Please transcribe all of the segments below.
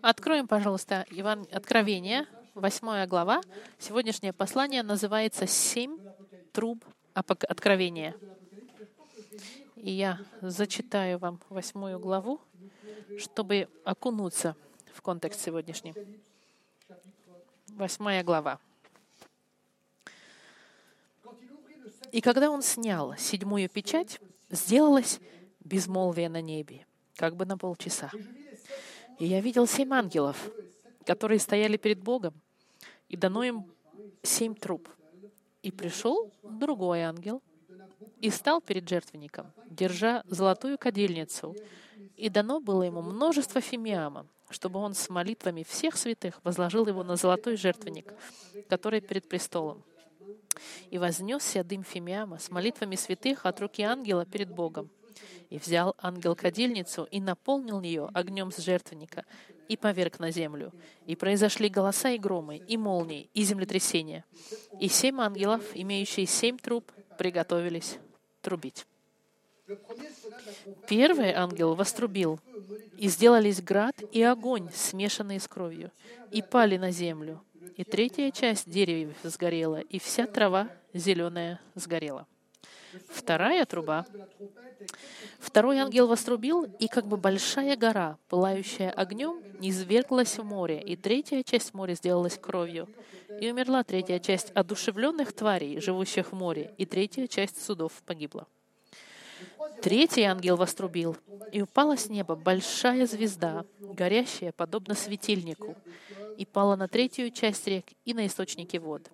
Откроем, пожалуйста, Иван... Откровение, 8 глава. Сегодняшнее послание называется «Семь труб Откровения». И я зачитаю вам восьмую главу, чтобы окунуться в контекст сегодняшний. Восьмая глава. И когда он снял седьмую печать, сделалось безмолвие на небе, как бы на полчаса. И я видел семь ангелов, которые стояли перед Богом, и дано им семь труб. И пришел другой ангел и стал перед жертвенником, держа золотую кадильницу, и дано было ему множество фимиама, чтобы он с молитвами всех святых возложил его на золотой жертвенник, который перед престолом. И вознесся дым фимиама с молитвами святых от руки ангела перед Богом. И взял ангел кадильницу и наполнил ее огнем с жертвенника и поверг на землю. И произошли голоса и громы, и молнии, и землетрясения. И семь ангелов, имеющие семь труб, приготовились трубить. Первый ангел вострубил, и сделались град и огонь, смешанные с кровью, и пали на землю. И третья часть деревьев сгорела, и вся трава зеленая сгорела. Вторая труба. Второй ангел вострубил, и как бы большая гора, пылающая огнем, низверглась в море, и третья часть моря сделалась кровью. И умерла третья часть одушевленных тварей, живущих в море, и третья часть судов погибла. Третий ангел вострубил, и упала с неба большая звезда, горящая подобно светильнику, и пала на третью часть рек и на источники вод.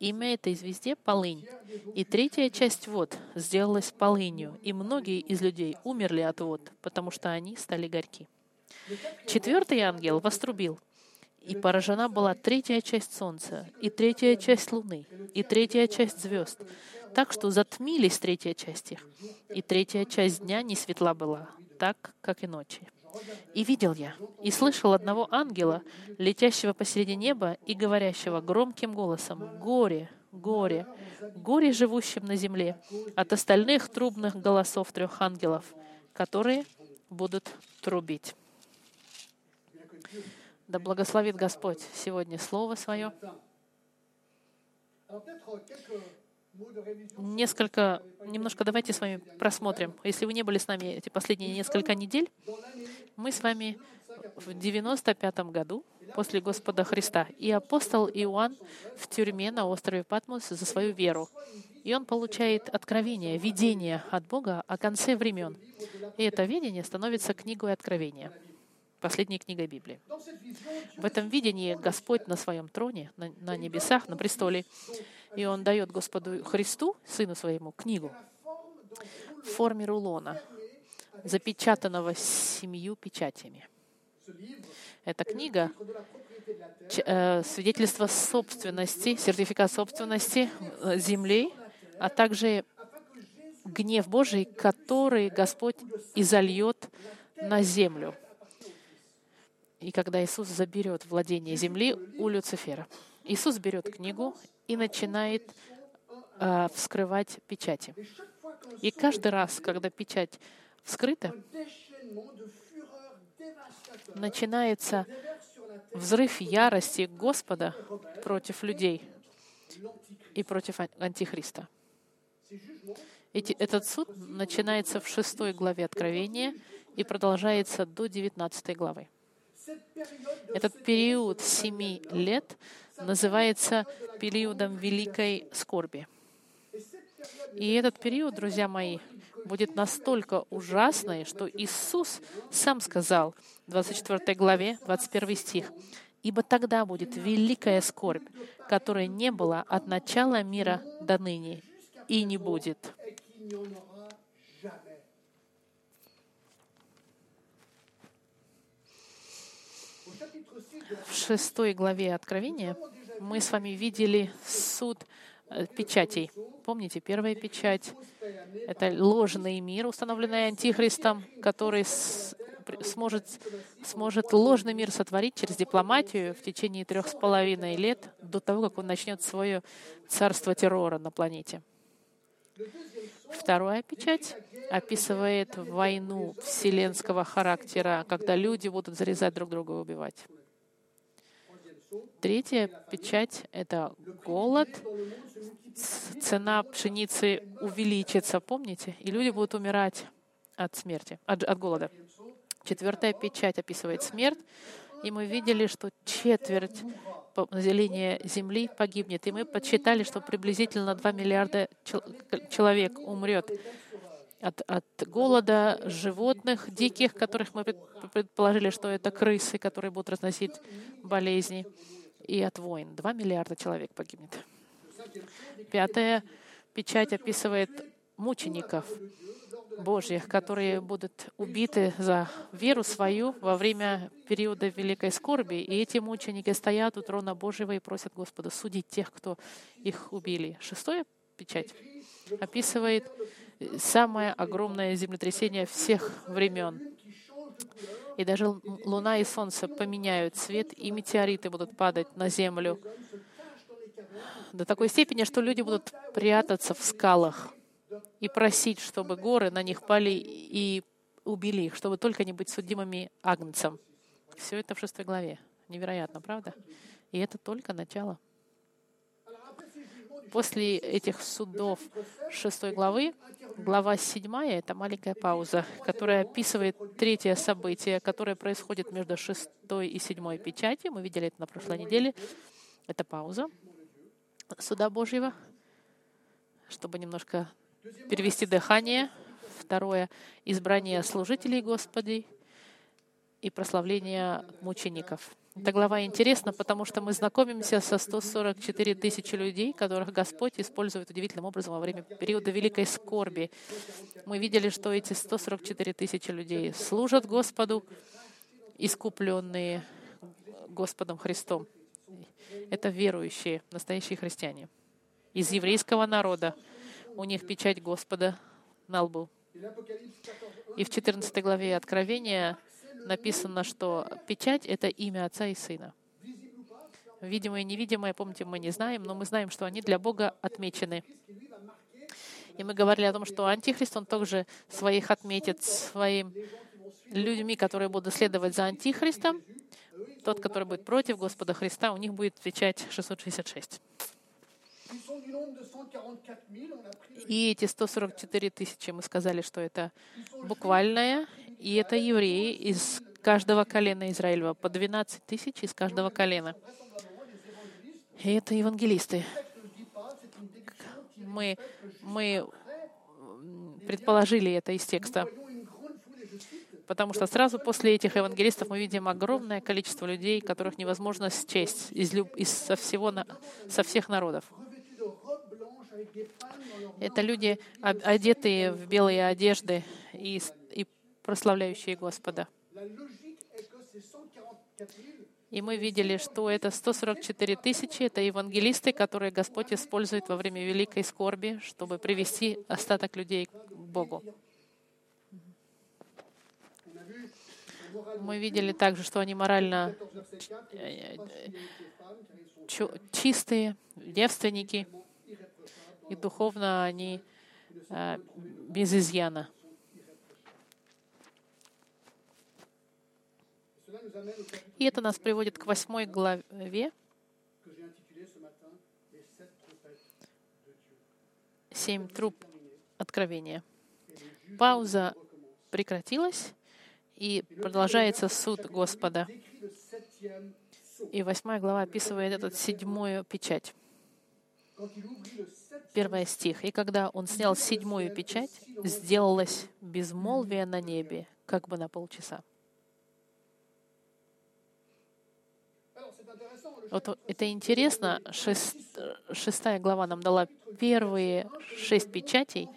Имя этой звезде — Полынь. И третья часть вод сделалась полынью, и многие из людей умерли от вод, потому что они стали горьки. Четвертый ангел вострубил, и поражена была третья часть солнца, и третья часть луны, и третья часть звезд, так что затмились третья часть их, и третья часть дня не светла была, так, как и ночи. И видел я, и слышал одного ангела, летящего посреди неба и говорящего громким голосом, «Горе, горе, горе живущим на земле от остальных трубных голосов трех ангелов, которые будут трубить». Да благословит Господь сегодня Слово Свое. Несколько, немножко давайте с вами просмотрим. Если вы не были с нами эти последние несколько недель, мы с вами в 95 году после Господа Христа. И апостол Иоанн в тюрьме на острове Патмос за свою веру. И он получает откровение, видение от Бога о конце времен. И это видение становится книгой откровения, последней книгой Библии. В этом видении Господь на своем троне, на, на небесах, на престоле, и он дает Господу Христу, Сыну Своему, книгу в форме рулона, запечатанного семью печатями. Эта книга э, свидетельство собственности, сертификат собственности э, земли, а также гнев Божий, который Господь изольет на землю. И когда Иисус заберет владение земли у Люцифера. Иисус берет книгу и начинает э, вскрывать печати. И каждый раз, когда печать вскрыта, начинается взрыв ярости Господа против людей и против Антихриста. Эти, этот суд начинается в шестой главе Откровения и продолжается до девятнадцатой главы. Этот период семи лет называется периодом великой скорби. И этот период, друзья мои, будет настолько ужасный, что Иисус сам сказал в 24 главе, 21 стих, «Ибо тогда будет великая скорбь, которая не была от начала мира до ныне и не будет». В шестой главе Откровения мы с вами видели суд печатей. Помните, первая печать — это ложный мир, установленный Антихристом, который сможет, сможет ложный мир сотворить через дипломатию в течение трех с половиной лет до того, как он начнет свое царство террора на планете. Вторая печать описывает войну вселенского характера, когда люди будут зарезать друг друга и убивать. Третья печать — это голод. Цена пшеницы увеличится, помните? И люди будут умирать от смерти, от, от голода. Четвертая печать описывает смерть. И мы видели, что четверть населения Земли погибнет. И мы подсчитали, что приблизительно 2 миллиарда человек умрет от, от голода, животных диких, которых мы предположили, что это крысы, которые будут разносить болезни, и от войн. 2 миллиарда человек погибнет. Пятая печать описывает мучеников, Божьих, которые будут убиты за веру свою во время периода великой скорби. И эти мученики стоят у трона Божьего и просят Господа судить тех, кто их убили. Шестое печать описывает самое огромное землетрясение всех времен. И даже Луна и Солнце поменяют цвет, и метеориты будут падать на Землю до такой степени, что люди будут прятаться в скалах и просить, чтобы горы на них пали и убили их, чтобы только не быть судимыми агнцем. Все это в шестой главе. Невероятно, правда? И это только начало. После этих судов шестой главы, глава седьмая — это маленькая пауза, которая описывает третье событие, которое происходит между шестой и седьмой печатью. Мы видели это на прошлой неделе. Это пауза суда Божьего, чтобы немножко перевести дыхание. Второе — избрание служителей Господи и прославление мучеников. Эта глава интересна, потому что мы знакомимся со 144 тысячи людей, которых Господь использует удивительным образом во время периода великой скорби. Мы видели, что эти 144 тысячи людей служат Господу, искупленные Господом Христом. Это верующие, настоящие христиане из еврейского народа, у них печать Господа на лбу. И в 14 главе Откровения написано, что печать — это имя Отца и Сына. Видимое и невидимое, помните, мы не знаем, но мы знаем, что они для Бога отмечены. И мы говорили о том, что Антихрист, он также своих отметит своим людьми, которые будут следовать за Антихристом. Тот, который будет против Господа Христа, у них будет печать 666. И эти 144 тысячи, мы сказали, что это буквальное, и это евреи из каждого колена Израилева, по 12 тысяч из каждого колена. И это евангелисты. Мы, мы предположили это из текста. Потому что сразу после этих евангелистов мы видим огромное количество людей, которых невозможно счесть из, из, со, всего, со всех народов. Это люди, одетые в белые одежды и, и прославляющие Господа. И мы видели, что это 144 тысячи, это евангелисты, которые Господь использует во время великой скорби, чтобы привести остаток людей к Богу. Мы видели также, что они морально чистые, девственники, и духовно они э, без изъяна. И это нас приводит к восьмой главе, семь труб откровения. Пауза прекратилась, и продолжается суд Господа. И восьмая глава описывает этот седьмую печать первый стих. «И когда он снял седьмую печать, сделалось безмолвие на небе, как бы на полчаса». Вот это интересно. Шест, шестая глава нам дала первые шесть печатей,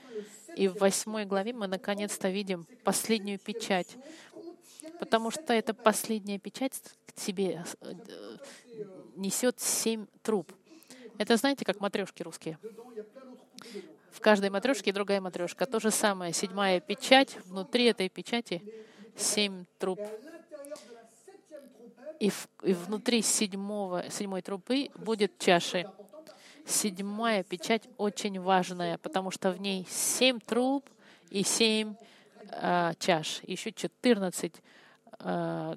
и в восьмой главе мы наконец-то видим последнюю печать, потому что эта последняя печать к себе э, несет семь труб. Это знаете, как матрешки русские. В каждой матрешке другая матрешка. То же самое. Седьмая печать. Внутри этой печати семь труб. И, в, и внутри седьмого, седьмой трубы будет чаши. Седьмая печать очень важная, потому что в ней семь труб и семь э, чаш, еще четырнадцать э,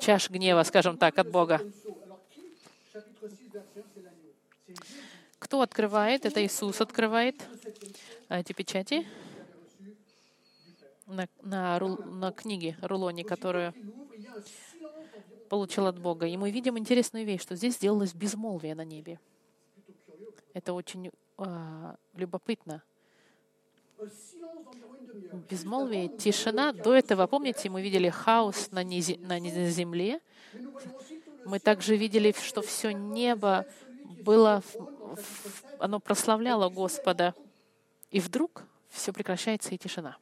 чаш гнева, скажем так, от Бога. Кто открывает? Это Иисус открывает эти печати на, на, на книге, рулоне, которую получил от Бога. И мы видим интересную вещь, что здесь сделалось безмолвие на небе. Это очень э, любопытно. Безмолвие, тишина. До этого, помните, мы видели хаос на, низе, на земле. Мы также видели, что все небо было, оно прославляло Господа. И вдруг все прекращается и тишина.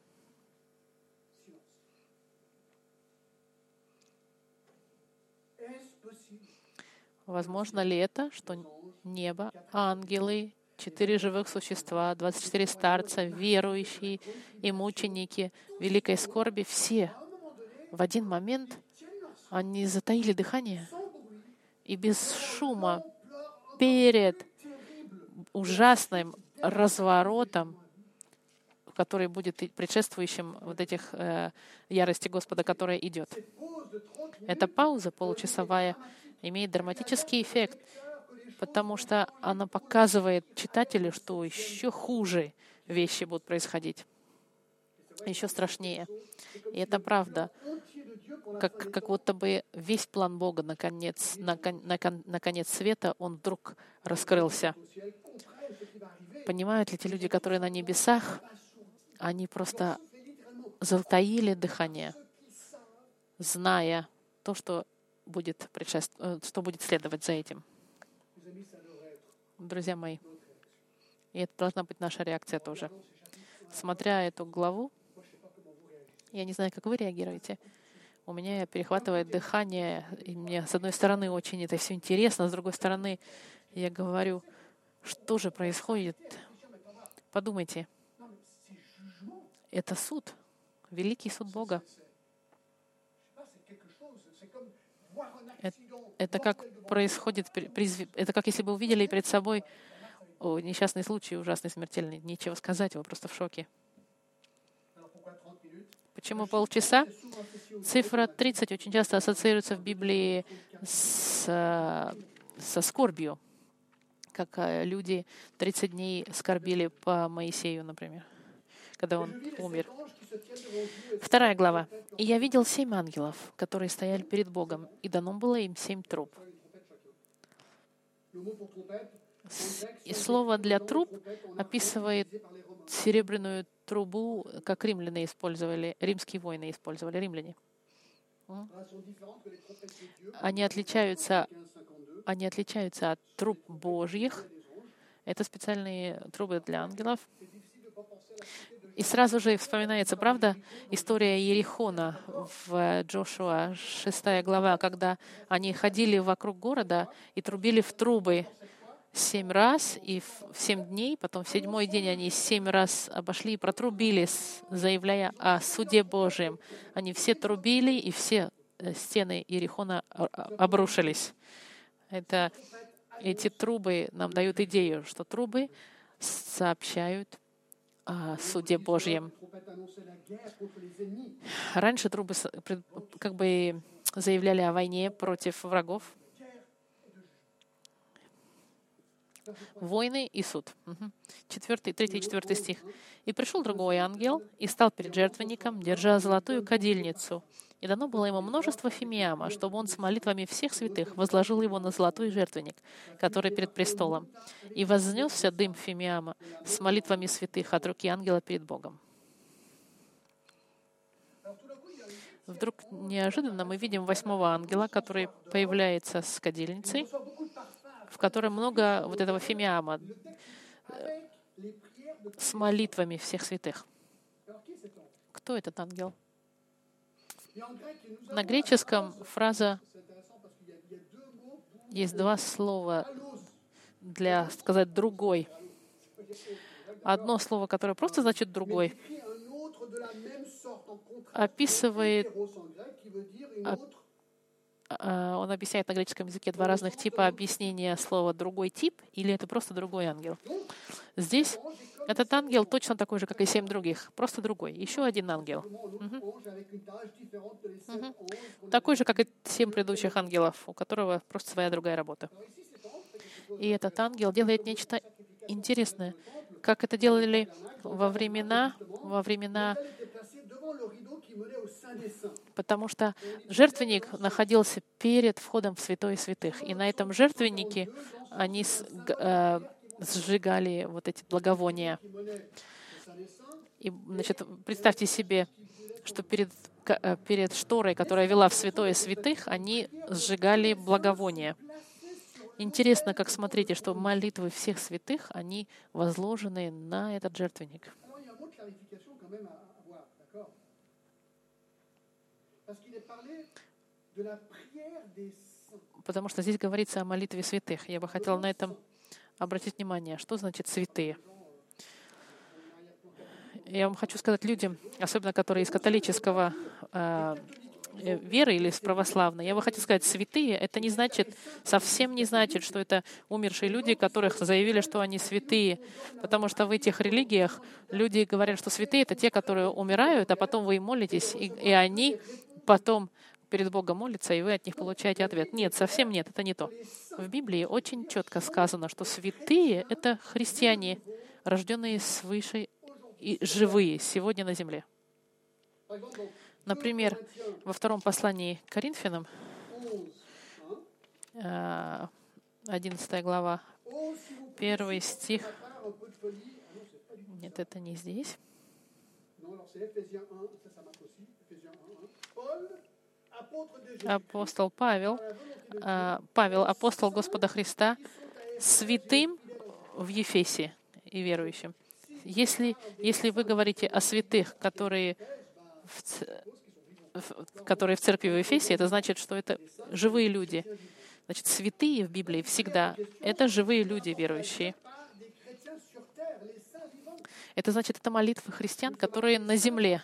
Возможно ли это, что небо, ангелы, четыре живых существа, 24 старца, верующие и мученики великой скорби, все в один момент они затаили дыхание и без шума перед ужасным разворотом, который будет предшествующим вот этих э, ярости Господа, которая идет. Эта пауза получасовая имеет драматический эффект, потому что она показывает читателю, что еще хуже вещи будут происходить, еще страшнее. И это правда. Как, как будто бы весь план Бога на конец, на, на, на конец света, он вдруг раскрылся. Понимают ли те люди, которые на небесах, они просто затаили дыхание, зная то, что будет, предшеств... Э, что будет следовать за этим. Друзья мои, и это должна быть наша реакция тоже. Смотря эту главу, я не знаю, как вы реагируете, у меня перехватывает дыхание, и мне, с одной стороны, очень это все интересно, с другой стороны, я говорю, что же происходит? Подумайте, это суд, великий суд Бога. Это как происходит, это как если бы увидели перед собой о, несчастный случай, ужасный, смертельный. Нечего сказать, вы просто в шоке. Почему полчаса? Цифра 30 очень часто ассоциируется в Библии с, со скорбью, как э, люди 30 дней скорбили по Моисею, например, когда он умер. Вторая глава. «И я видел семь ангелов, которые стояли перед Богом, и дано было им семь труб». И слово для труб описывает серебряную трубу, как римляне использовали, римские воины использовали, римляне. Они отличаются, они отличаются от труб Божьих. Это специальные трубы для ангелов. И сразу же вспоминается, правда, история Ерихона в Джошуа, 6 глава, когда они ходили вокруг города и трубили в трубы семь раз, и в семь дней, потом в седьмой день они семь раз обошли и протрубили, заявляя о суде Божьем. Они все трубили, и все э, стены Ерихона обрушились. Это, эти трубы нам дают идею, что трубы сообщают о суде Божьем. Раньше трубы как бы заявляли о войне против врагов. Войны и суд. Четвертый, третий, четвертый стих. «И пришел другой ангел и стал перед жертвенником, держа золотую кадильницу, и дано было ему множество фимиама, чтобы он с молитвами всех святых возложил его на золотой жертвенник, который перед престолом. И вознесся дым фимиама с молитвами святых от руки ангела перед Богом. Вдруг неожиданно мы видим восьмого ангела, который появляется с кадильницей, в которой много вот этого фимиама с молитвами всех святых. Кто этот ангел? На греческом фраза есть два слова для сказать «другой». Одно слово, которое просто значит «другой», описывает, а, он объясняет на греческом языке два разных типа объяснения слова «другой тип» или это просто другой ангел. Здесь этот ангел точно такой же, как и семь других, просто другой. Еще один ангел. Угу. Такой же, как и семь предыдущих ангелов, у которого просто своя другая работа. И этот ангел делает нечто интересное, как это делали во времена, во времена потому что жертвенник находился перед входом в святое святых. И на этом жертвеннике они э, сжигали вот эти благовония. И, значит, представьте себе, что перед, э, перед шторой, которая вела в святое святых, они сжигали благовония. Интересно, как смотрите, что молитвы всех святых, они возложены на этот жертвенник. Потому что здесь говорится о молитве святых. Я бы хотела на этом обратить внимание, что значит святые. Я вам хочу сказать людям, особенно которые из католического э, э, веры или из православной, я бы хотела сказать, святые, это не значит, совсем не значит, что это умершие люди, которых заявили, что они святые. Потому что в этих религиях люди говорят, что святые — это те, которые умирают, а потом вы им молитесь, и, и они потом перед Богом молятся, и вы от них получаете ответ. Нет, совсем нет, это не то. В Библии очень четко сказано, что святые — это христиане, рожденные свыше и живые сегодня на земле. Например, во втором послании к Коринфянам, 11 э, глава, первый стих. Нет, это не здесь. Апостол Павел, а, Павел, апостол Господа Христа, святым в Ефесе и верующим. Если, если вы говорите о святых, которые в, которые в церкви в Ефесе, это значит, что это живые люди. Значит, святые в Библии всегда — это живые люди верующие. Это значит, это молитвы христиан, которые на земле,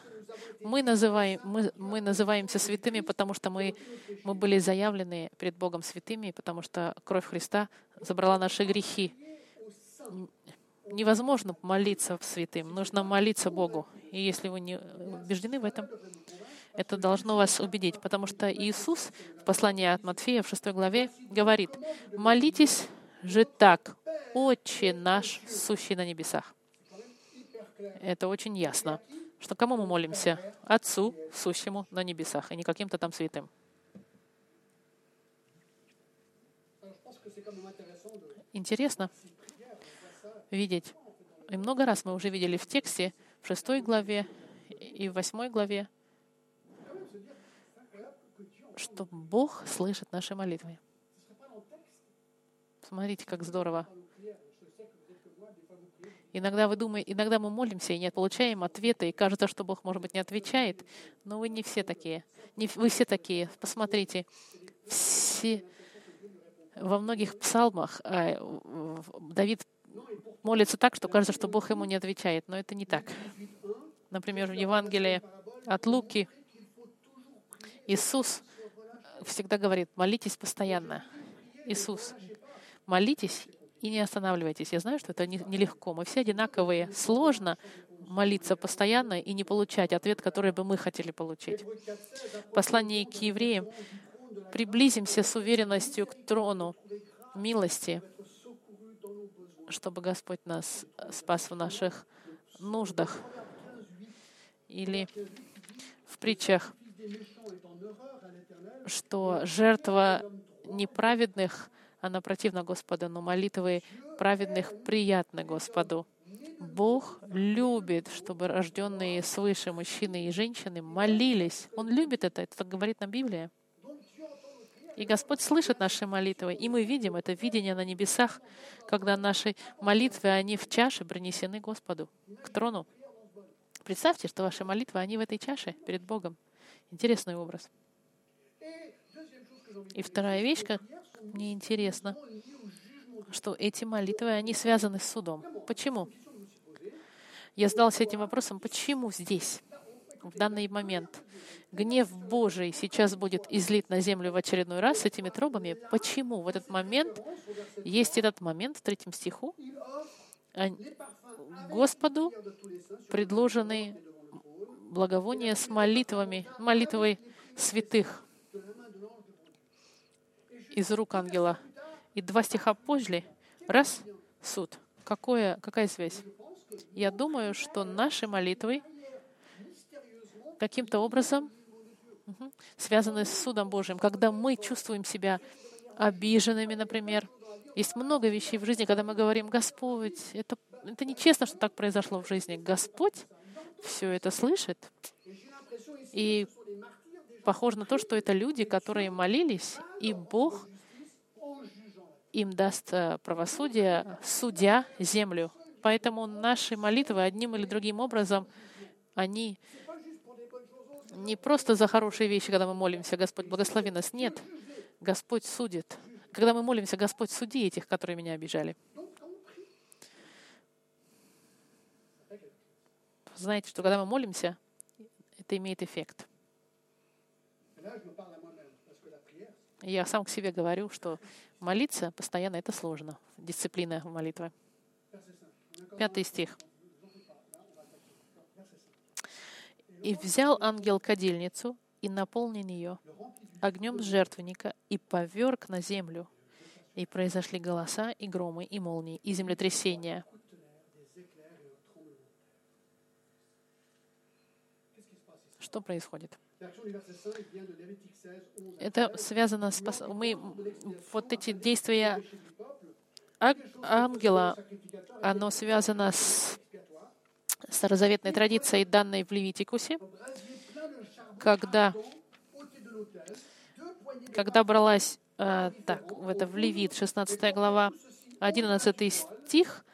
мы, называем, мы, мы называемся святыми, потому что мы, мы были заявлены перед Богом святыми, потому что кровь Христа забрала наши грехи. Невозможно молиться святым, нужно молиться Богу. И если вы не убеждены в этом, это должно вас убедить, потому что Иисус в послании от Матфея в 6 главе говорит, «Молитесь же так, Отче наш, сущий на небесах». Это очень ясно что кому мы молимся? Отцу, сущему на небесах, и не каким-то там святым. Интересно видеть. И много раз мы уже видели в тексте, в шестой главе и в восьмой главе, что Бог слышит наши молитвы. Смотрите, как здорово. Иногда вы думаете, иногда мы молимся и не получаем ответа, и кажется, что Бог, может быть, не отвечает, но вы не все такие. Не, вы все такие. Посмотрите, все, во многих псалмах э, Давид молится так, что кажется, что Бог ему не отвечает, но это не так. Например, в Евангелии от Луки Иисус всегда говорит, молитесь постоянно. Иисус, молитесь и не останавливайтесь. Я знаю, что это нелегко. Мы все одинаковые. Сложно молиться постоянно и не получать ответ, который бы мы хотели получить. Послание к евреям. Приблизимся с уверенностью к трону милости, чтобы Господь нас спас в наших нуждах. Или в притчах, что жертва неправедных она противна Господу, но молитвы праведных приятны Господу. Бог любит, чтобы рожденные свыше мужчины и женщины молились. Он любит это, это говорит нам Библия. И Господь слышит наши молитвы, и мы видим это видение на небесах, когда наши молитвы, они в чаше принесены Господу, к трону. Представьте, что ваши молитвы, они в этой чаше перед Богом. Интересный образ. И вторая вещь, мне интересно, что эти молитвы, они связаны с судом. Почему? Я задался этим вопросом, почему здесь? в данный момент гнев Божий сейчас будет излит на землю в очередной раз с этими трубами. Почему в этот момент есть этот момент в третьем стиху? Господу предложены благовония с молитвами, молитвой святых из рук ангела. И два стиха позже, раз, суд. Какое, какая связь? Я думаю, что наши молитвы каким-то образом угу, связаны с судом Божьим. Когда мы чувствуем себя обиженными, например, есть много вещей в жизни, когда мы говорим, Господь, это, это нечестно, что так произошло в жизни. Господь все это слышит. И похоже на то, что это люди, которые молились, и Бог им даст э, правосудие, судя землю. Поэтому наши молитвы одним или другим образом, они не просто за хорошие вещи, когда мы молимся, Господь, благослови нас. Нет, Господь судит. Когда мы молимся, Господь, суди этих, которые меня обижали. Знаете, что когда мы молимся, это имеет эффект. Я сам к себе говорю, что молиться постоянно это сложно. Дисциплина молитвы. Пятый стих. «И взял ангел кадильницу и наполнил ее огнем жертвенника и поверг на землю. И произошли голоса, и громы, и молнии, и землетрясения. Что происходит? Это связано с... Мы, вот эти действия ангела, оно связано с старозаветной традицией, данной в Левитикусе, когда, когда бралась, э, так, это в Левит, 16 глава, 11 стих,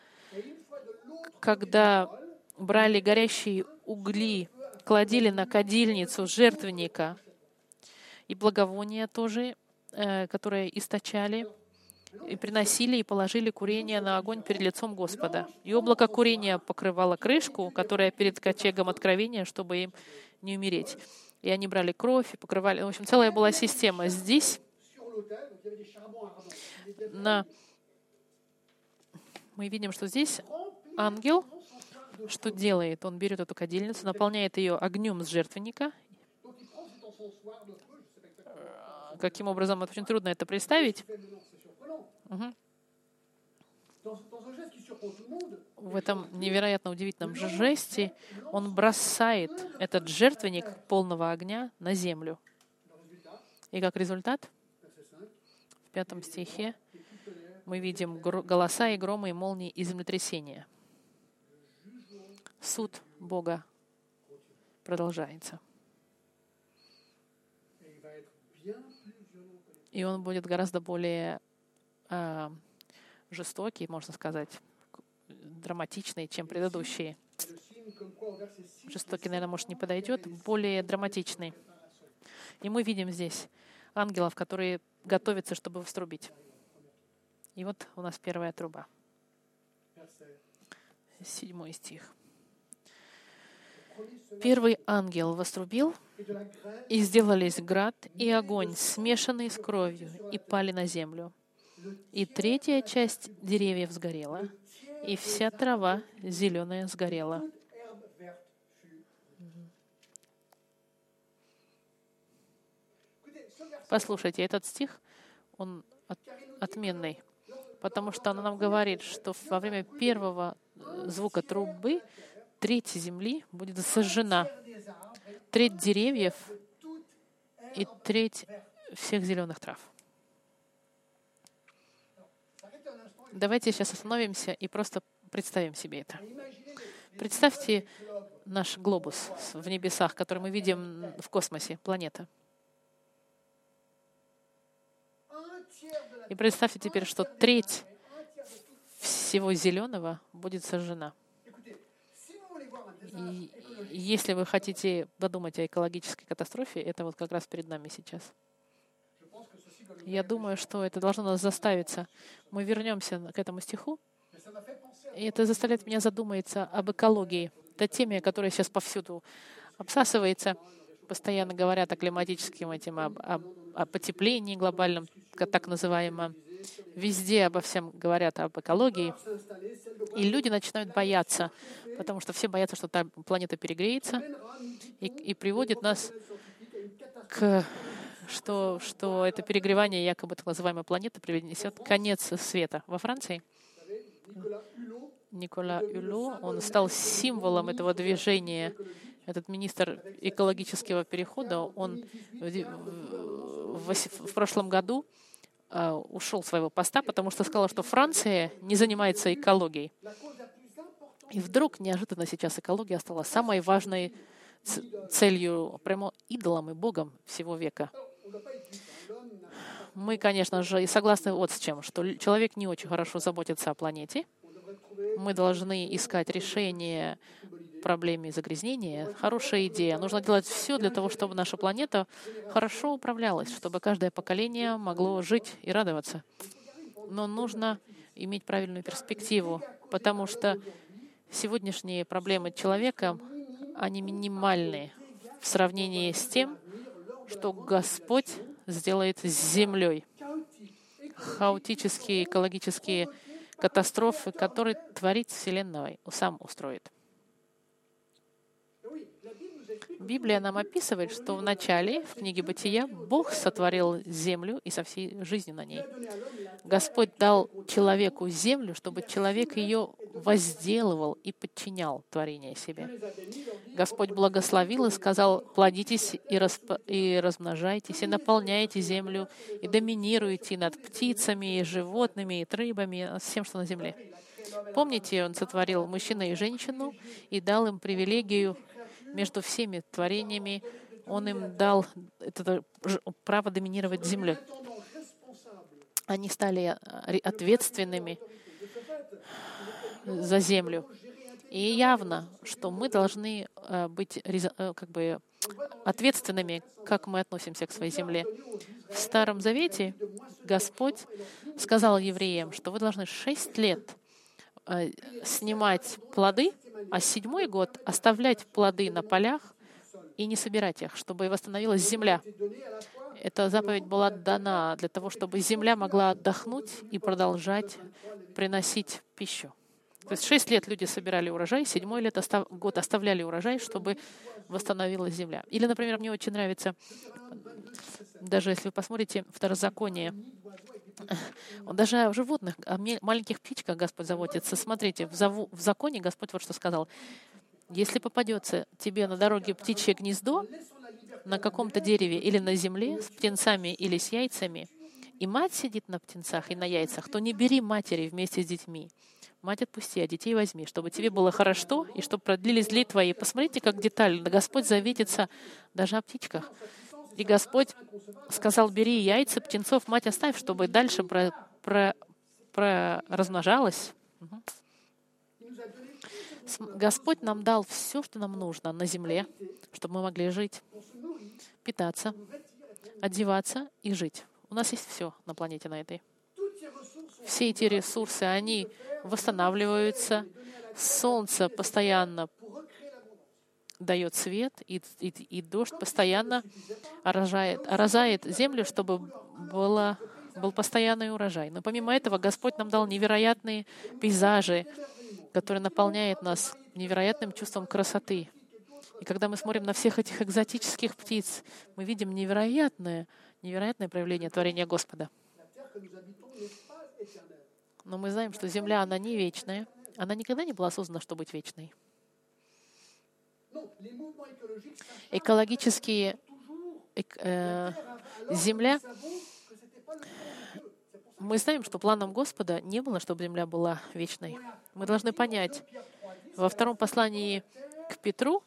когда брали горящие угли, кладили на кадильницу жертвенника и благовония тоже, э, которые источали, и приносили и положили курение на огонь перед лицом Господа. И облако курения покрывало крышку, которая перед ковчегом откровения, чтобы им не умереть. И они брали кровь и покрывали. В общем, целая была система. Здесь на... мы видим, что здесь ангел что делает? Он берет эту кадильницу, наполняет ее огнем с жертвенника. Каким образом? Это очень трудно это представить. Угу. В этом невероятно удивительном жесте он бросает этот жертвенник полного огня на землю. И как результат, в пятом стихе мы видим голоса и громы, и молнии, и землетрясения. Суд Бога продолжается. И он будет гораздо более э, жестокий, можно сказать, драматичный, чем предыдущие. Жестокий, наверное, может, не подойдет, более драматичный. И мы видим здесь ангелов, которые готовятся, чтобы вструбить. И вот у нас первая труба. Седьмой стих. Первый ангел вострубил, и сделались град и огонь, смешанные с кровью, и пали на землю. И третья часть деревьев сгорела, и вся трава зеленая сгорела. Послушайте, этот стих, он отменный, потому что он нам говорит, что во время первого звука трубы треть земли будет сожжена, треть деревьев и треть всех зеленых трав. Давайте сейчас остановимся и просто представим себе это. Представьте наш глобус в небесах, который мы видим в космосе, планета. И представьте теперь, что треть всего зеленого будет сожжена. И если вы хотите подумать о экологической катастрофе, это вот как раз перед нами сейчас. Я думаю, что это должно нас заставиться. Мы вернемся к этому стиху, и это заставляет меня задуматься об экологии. Это теме, которая сейчас повсюду обсасывается. Постоянно говорят о климатическом этим, об, об, о потеплении глобальном, так называемом. Везде обо всем говорят об экологии. И люди начинают бояться, потому что все боятся, что та планета перегреется и, и приводит нас к что, что это перегревание якобы так называемой планеты принесет конец света. Во Франции Никола Юло, он стал символом этого движения. Этот министр экологического перехода, он в, в, в прошлом году э, ушел своего поста, потому что сказал, что Франция не занимается экологией. И вдруг неожиданно сейчас экология стала самой важной целью, прямо идолом и богом всего века. Мы, конечно же, и согласны вот с чем, что человек не очень хорошо заботится о планете. Мы должны искать решение проблеме загрязнения. Хорошая идея. Нужно делать все для того, чтобы наша планета хорошо управлялась, чтобы каждое поколение могло жить и радоваться. Но нужно иметь правильную перспективу, потому что сегодняшние проблемы человека, они минимальные в сравнении с тем, что Господь сделает с землей. Хаотические экологические катастрофы, которые творит Вселенная, сам устроит. Библия нам описывает, что в начале, в книге Бытия, Бог сотворил землю и со всей жизнью на ней. Господь дал человеку землю, чтобы человек ее возделывал и подчинял творение себе. Господь благословил и сказал, плодитесь и, расп... и размножайтесь, и наполняйте землю, и доминируйте над птицами, и животными, и рыбами, всем, что на земле. Помните, Он сотворил мужчину и женщину и дал им привилегию между всеми творениями. Он им дал это право доминировать землей. Они стали э, ответственными за землю. И явно, что мы должны э, быть э, как бы ответственными, как мы относимся к своей земле. В Старом Завете Господь сказал евреям, что вы должны шесть лет снимать плоды а седьмой год оставлять плоды на полях и не собирать их, чтобы восстановилась земля. Эта заповедь была дана для того, чтобы земля могла отдохнуть и продолжать приносить пищу. То есть шесть лет люди собирали урожай, седьмой лет остав, год оставляли урожай, чтобы восстановилась земля. Или, например, мне очень нравится, даже если вы посмотрите Второзаконие, даже о животных, о маленьких птичках Господь заботится. Смотрите, в, заву, в законе Господь вот что сказал. Если попадется тебе на дороге птичье гнездо на каком-то дереве или на земле с птенцами или с яйцами, и мать сидит на птенцах и на яйцах, то не бери матери вместе с детьми. Мать отпусти, а детей возьми, чтобы тебе было хорошо и чтобы продлились дни твои. Посмотрите, как детально Господь заветится даже о птичках. И Господь сказал, бери яйца, птенцов, мать оставь, чтобы дальше про, про, про размножалось. Господь нам дал все, что нам нужно на земле, чтобы мы могли жить, питаться, одеваться и жить. У нас есть все на планете на этой. Все эти ресурсы, они восстанавливаются. Солнце постоянно дает свет, и, и, и дождь постоянно оражает, оразает землю, чтобы было, был постоянный урожай. Но помимо этого Господь нам дал невероятные пейзажи, которые наполняют нас невероятным чувством красоты. И когда мы смотрим на всех этих экзотических птиц, мы видим невероятное, невероятное проявление творения Господа. Но мы знаем, что Земля, она не вечная. Она никогда не была создана, чтобы быть вечной. Экологические э, земля мы знаем, что планом Господа не было, чтобы земля была вечной. Мы должны понять, во втором послании к Петру,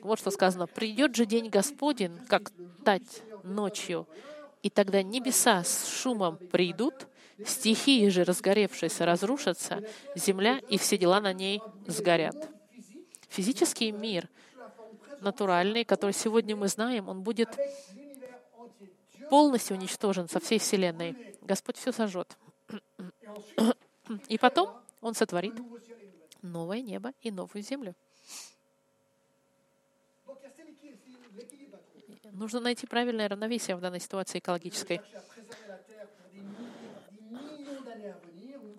вот что сказано, «Придет же день Господень, как тать ночью, и тогда небеса с шумом придут, стихии же, разгоревшиеся, разрушатся, земля и все дела на ней сгорят». Физический мир, натуральный, который сегодня мы знаем, он будет полностью уничтожен со всей Вселенной. Господь все сожжет. И потом Он сотворит новое небо и новую землю. Нужно найти правильное равновесие в данной ситуации экологической.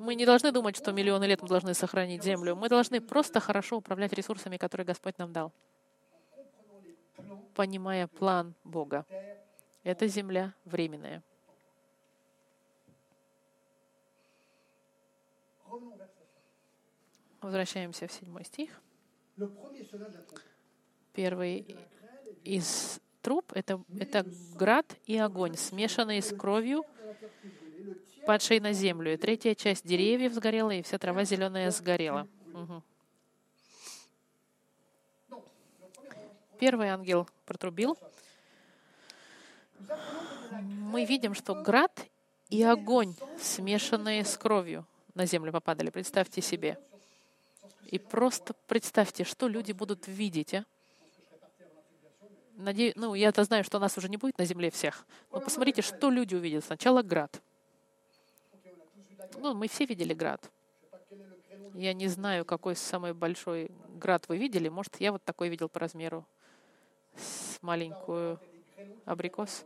Мы не должны думать, что миллионы лет мы должны сохранить Землю. Мы должны просто хорошо управлять ресурсами, которые Господь нам дал, понимая план Бога. Эта земля временная. Возвращаемся в седьмой стих. Первый из труб это, — это град и огонь, смешанные с кровью, падшей на землю. И третья часть деревьев сгорела, и вся трава зеленая сгорела. Угу. Первый ангел протрубил. Мы видим, что град и огонь, смешанные с кровью, на землю попадали. Представьте себе. И просто представьте, что люди будут видеть. А? Надеюсь, ну, я-то знаю, что нас уже не будет на земле всех. Но посмотрите, что люди увидят. Сначала град. Ну, мы все видели град. Я не знаю, какой самый большой град вы видели. Может, я вот такой видел по размеру. С маленькую абрикос.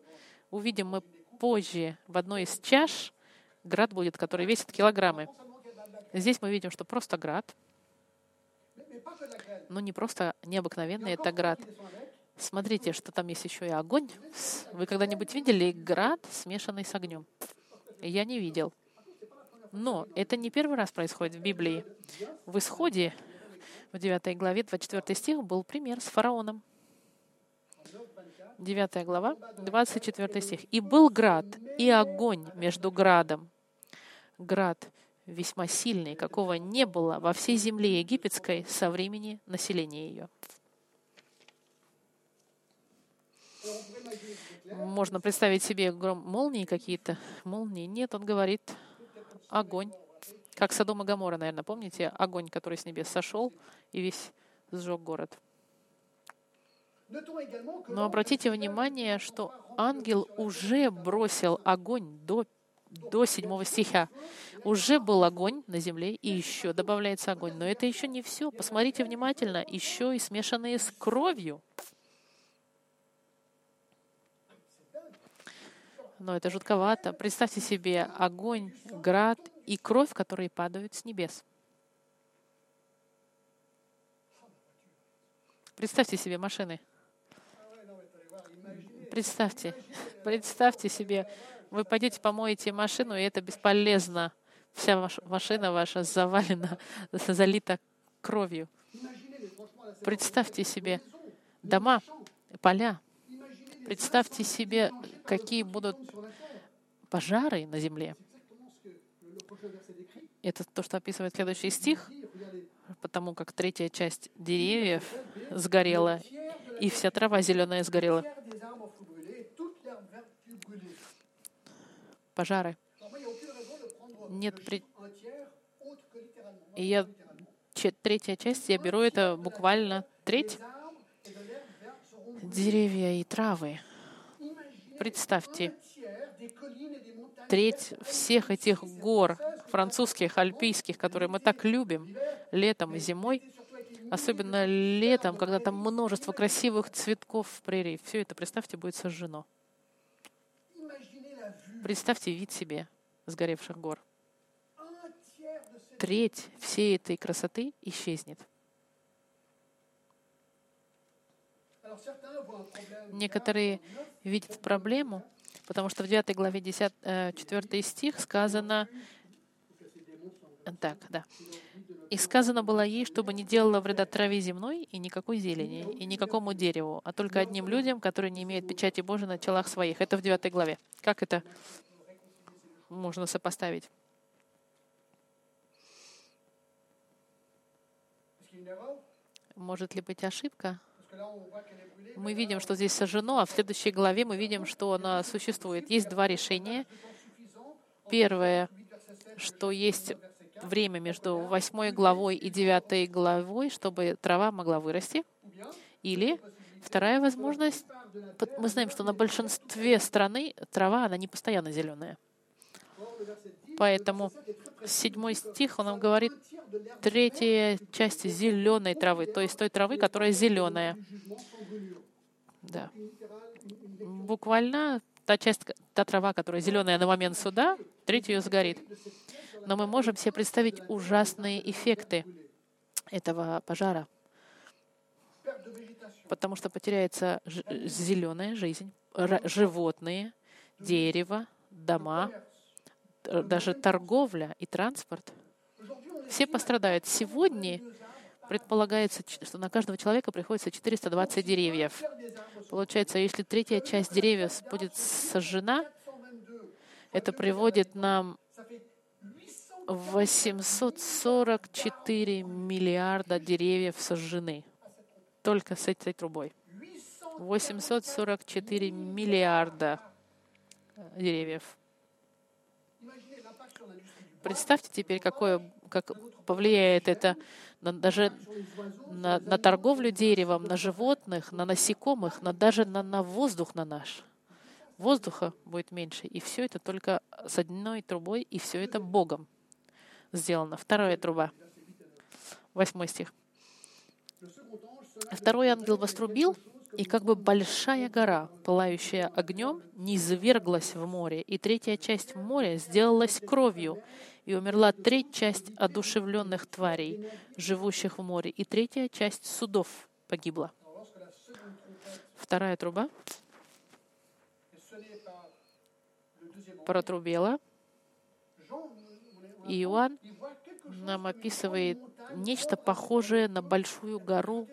Увидим мы позже в одной из чаш град будет, который весит килограммы. Здесь мы видим, что просто град — но не просто необыкновенный, это град. Смотрите, что там есть еще и огонь. Вы когда-нибудь видели град, смешанный с огнем? Я не видел. Но это не первый раз происходит в Библии. В Исходе, в 9 главе, 24 стих, был пример с фараоном. 9 глава, 24 стих. «И был град, и огонь между градом». Град весьма сильный, какого не было во всей земле египетской со времени населения ее. Можно представить себе гром молнии какие-то. Молнии нет, он говорит огонь. Как Содом и Гамора, наверное, помните? Огонь, который с небес сошел и весь сжег город. Но обратите внимание, что ангел уже бросил огонь до до 7 стиха. Уже был огонь на земле, и еще добавляется огонь. Но это еще не все. Посмотрите внимательно. Еще и смешанные с кровью. Но это жутковато. Представьте себе огонь, град и кровь, которые падают с небес. Представьте себе машины. Представьте, представьте себе вы пойдете помоете машину, и это бесполезно. Вся ваша машина ваша завалена, залита кровью. Представьте себе дома, поля. Представьте себе, какие будут пожары на земле. Это то, что описывает следующий стих, потому как третья часть деревьев сгорела, и вся трава зеленая сгорела. пожары. Нет при... И я третья часть, я беру это буквально треть. Деревья и травы. Представьте, треть всех этих гор французских, альпийских, которые мы так любим летом и зимой, особенно летом, когда там множество красивых цветков в прерии, все это, представьте, будет сожжено. Представьте вид себе сгоревших гор. Треть всей этой красоты исчезнет. Некоторые видят проблему, потому что в 9 главе 10, 4 э, стих сказано, так, да. И сказано было ей, чтобы не делала вреда траве земной и никакой зелени, и никакому дереву, а только одним людям, которые не имеют печати Божьей на телах своих. Это в 9 главе. Как это можно сопоставить? Может ли быть ошибка? Мы видим, что здесь сожжено, а в следующей главе мы видим, что она существует. Есть два решения. Первое, что есть время между восьмой главой и девятой главой, чтобы трава могла вырасти. Или вторая возможность, мы знаем, что на большинстве страны трава, она не постоянно зеленая. Поэтому седьмой стих, он нам говорит, третья часть зеленой травы, то есть той травы, которая зеленая. Да. буквально та часть, та трава, которая зеленая на момент суда, треть ее сгорит. Но мы можем себе представить ужасные эффекты этого пожара, потому что потеряется зеленая жизнь, животные, дерево, дома, даже торговля и транспорт. Все пострадают. Сегодня предполагается, что на каждого человека приходится 420 деревьев. Получается, если третья часть деревьев будет сожжена, это приводит нам 844 миллиарда деревьев сожжены только с этой трубой. 844 миллиарда деревьев. Представьте теперь, какое, как повлияет это на, даже на, на торговлю деревом, на животных, на насекомых, на, даже на, на воздух на наш. Воздуха будет меньше. И все это только с одной трубой, и все это Богом сделано. Вторая труба. Восьмой стих. Второй ангел вострубил, и как бы большая гора, пылающая огнем, низверглась в море, и третья часть моря сделалась кровью, и умерла треть часть одушевленных тварей, живущих в море, и третья часть судов погибла. Вторая труба протрубела. И Иоанн нам описывает нечто похожее на большую гору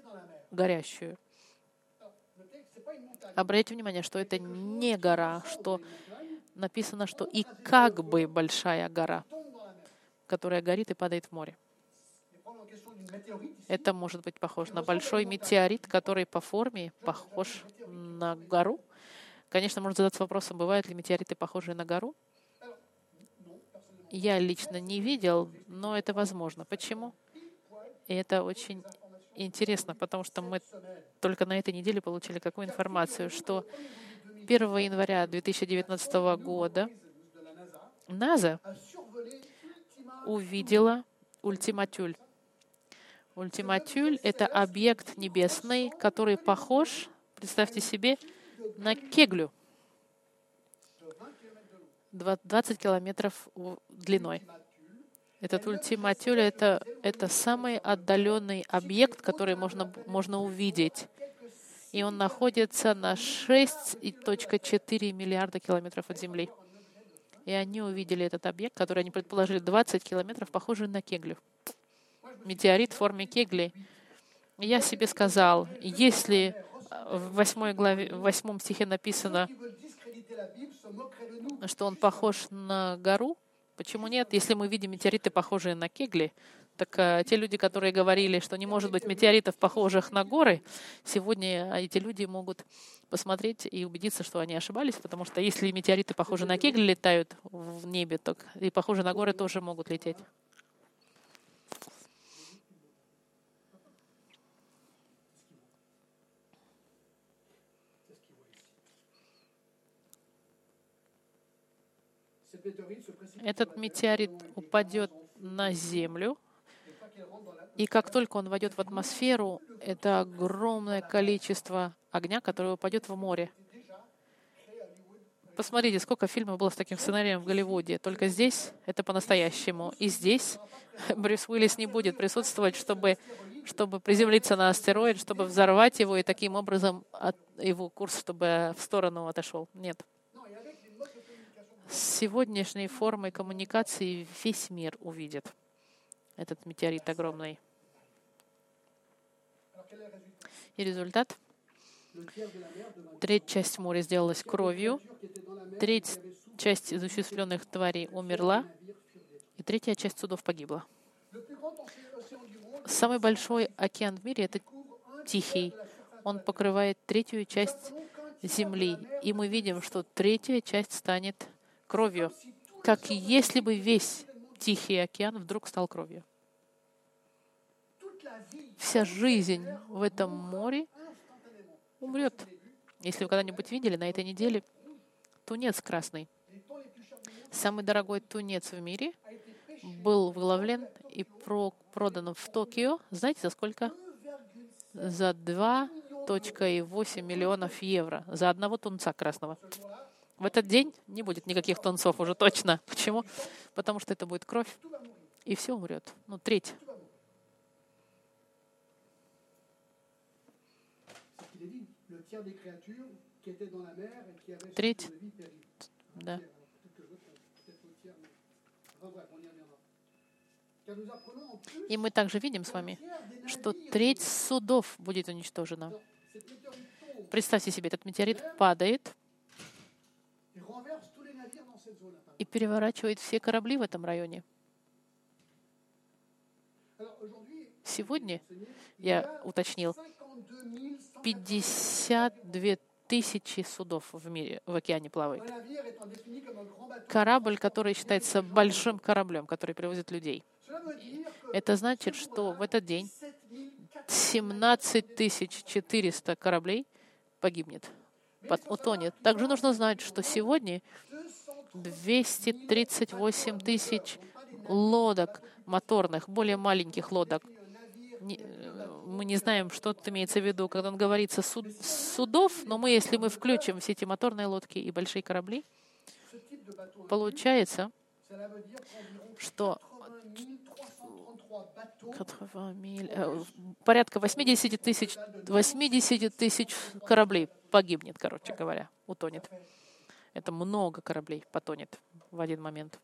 горящую. Обратите внимание, что это не гора, что написано, что и как бы большая гора, которая горит и падает в море. Это может быть похоже на большой метеорит, который по форме похож на гору. Конечно, можно задаться вопросом, бывают ли метеориты похожие на гору. Я лично не видел, но это возможно. Почему? И это очень интересно, потому что мы только на этой неделе получили какую информацию, что 1 января 2019 года НАЗА увидела ультиматюль. Ультиматюль — это объект небесный, который похож, представьте себе, на кеглю. 20 километров длиной. Этот ультиматюль это, — это самый отдаленный объект, который можно, можно увидеть. И он находится на 6,4 миллиарда километров от Земли. И они увидели этот объект, который они предположили 20 километров, похожий на кеглю. Метеорит в форме кегли. Я себе сказал, если в восьмой главе, в восьмом стихе написано, что он похож на гору, Почему нет? Если мы видим метеориты, похожие на кегли, так э, те люди, которые говорили, что не может быть метеоритов, похожих на горы, сегодня эти люди могут посмотреть и убедиться, что они ошибались, потому что если метеориты, похожие на кегли, летают в небе, то и похожие на горы тоже могут лететь. Этот метеорит упадет на Землю, и как только он войдет в атмосферу, это огромное количество огня, которое упадет в море. Посмотрите, сколько фильмов было с таким сценарием в Голливуде. Только здесь это по-настоящему. И здесь Брюс Уиллис не будет присутствовать, чтобы, чтобы приземлиться на астероид, чтобы взорвать его и таким образом от его курс, чтобы в сторону отошел. Нет сегодняшней формой коммуникации весь мир увидит этот метеорит огромный. И результат? Треть часть моря сделалась кровью, треть часть изуществленных тварей умерла, и третья часть судов погибла. Самый большой океан в мире — это Тихий. Он покрывает третью часть Земли. И мы видим, что третья часть станет кровью, как если бы весь Тихий океан вдруг стал кровью. Вся жизнь в этом море умрет. Если вы когда-нибудь видели на этой неделе тунец красный, самый дорогой тунец в мире, был выловлен и продан в Токио, знаете, за сколько? За 2 1,8 миллионов евро за одного тунца красного. В этот день не будет никаких тунцов уже точно. Почему? Потому что это будет кровь, и все умрет. Ну, треть. Треть. Да. И мы также видим с вами, что треть судов будет уничтожена. Представьте себе, этот метеорит падает и переворачивает все корабли в этом районе. Сегодня, я уточнил, 52 тысячи судов в мире, в океане плавает. Корабль, который считается большим кораблем, который перевозит людей. Это значит, что в этот день 17 400 кораблей погибнет, утонет. Также нужно знать, что сегодня 238 тысяч лодок моторных, более маленьких лодок. Мы не знаем, что тут имеется в виду, когда он говорится суд, судов, но мы, если мы включим все эти моторные лодки и большие корабли, получается, что 80 миль, э, порядка 80 тысяч, 80 тысяч кораблей погибнет, короче говоря, утонет. Это много кораблей потонет в один момент.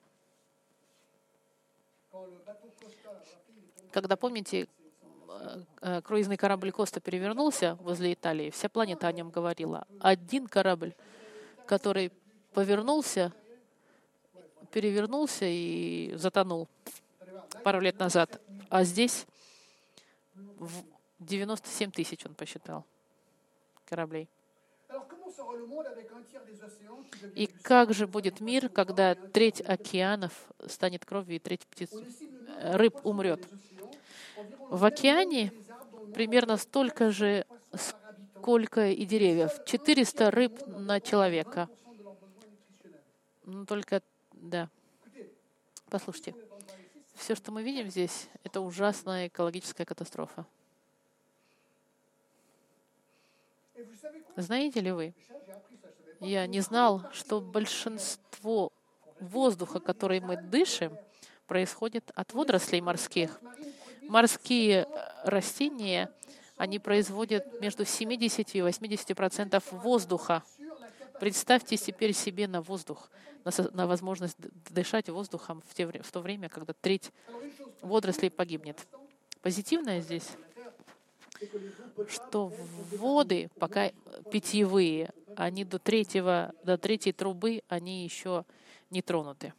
Когда, помните, э, э, круизный корабль Коста перевернулся возле Италии, вся планета о нем говорила. Один корабль, который повернулся, перевернулся и затонул пару лет назад. А здесь 97 тысяч он посчитал кораблей. И как же будет мир, когда треть океанов станет кровью и треть птиц, э, рыб умрет? В океане примерно столько же, сколько и деревьев. 400 рыб на человека. Ну, только, да. Послушайте, все, что мы видим здесь, это ужасная экологическая катастрофа. Знаете ли вы, я не знал, что большинство воздуха, который мы дышим, происходит от водорослей морских. Морские растения, они производят между 70 и 80 процентов воздуха. Представьте теперь себе на воздух, на, на возможность дышать воздухом в, те, в то время, когда треть водорослей погибнет. Позитивное здесь, что воды, пока питьевые, они до третьего, до третьей трубы, они еще не тронуты.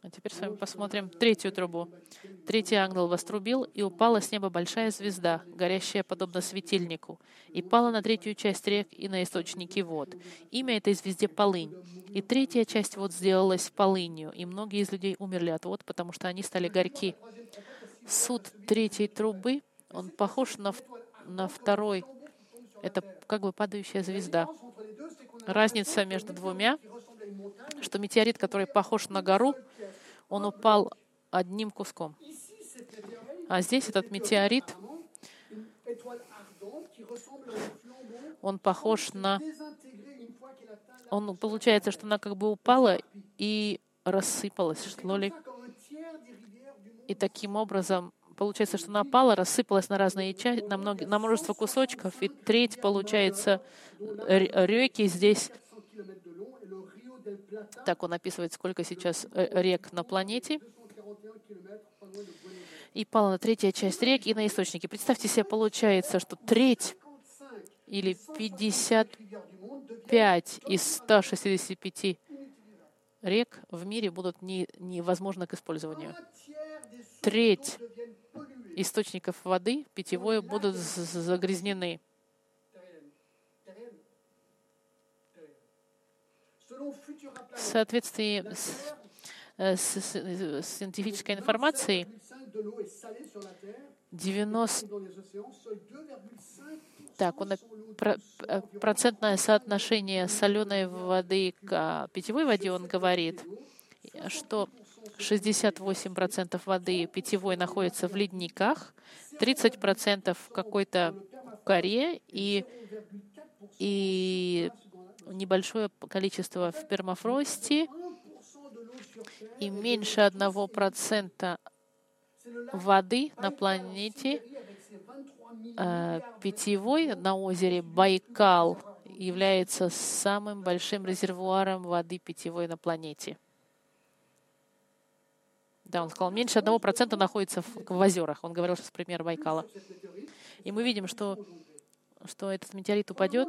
А теперь с вами посмотрим третью трубу. Третий ангел вострубил, и упала с неба большая звезда, горящая подобно светильнику, и пала на третью часть рек и на источники вод. Имя этой звезде — Полынь. И третья часть вод сделалась полынью, и многие из людей умерли от вод, потому что они стали горьки. Суд третьей трубы, он похож на, на второй. Это как бы падающая звезда. Разница между двумя что метеорит, который похож на гору, он упал одним куском. А здесь этот метеорит, он похож на... Он, получается, что она как бы упала и рассыпалась, что ли. И таким образом получается, что она пала, рассыпалась на разные части, на, много, на множество кусочков, и треть, получается, реки здесь так он описывает, сколько сейчас э, рек на планете. И пала на третья часть рек и на источники. Представьте себе, получается, что треть или 55 из 165 рек в мире будут не, невозможны к использованию. Треть источников воды питьевой будут загрязнены. в соответствии с, э, с, с, сcientific информацией 90 так, он, про, э, процентное соотношение соленой воды к а, питьевой воде, он говорит, что 68% воды питьевой находится в ледниках, 30% в какой-то коре и, и небольшое количество в пермафросте и меньше 1% воды на планете э, питьевой на озере Байкал является самым большим резервуаром воды питьевой на планете. Да, он сказал, меньше одного процента находится в, в озерах. Он говорил сейчас пример Байкала. И мы видим, что, что этот метеорит упадет.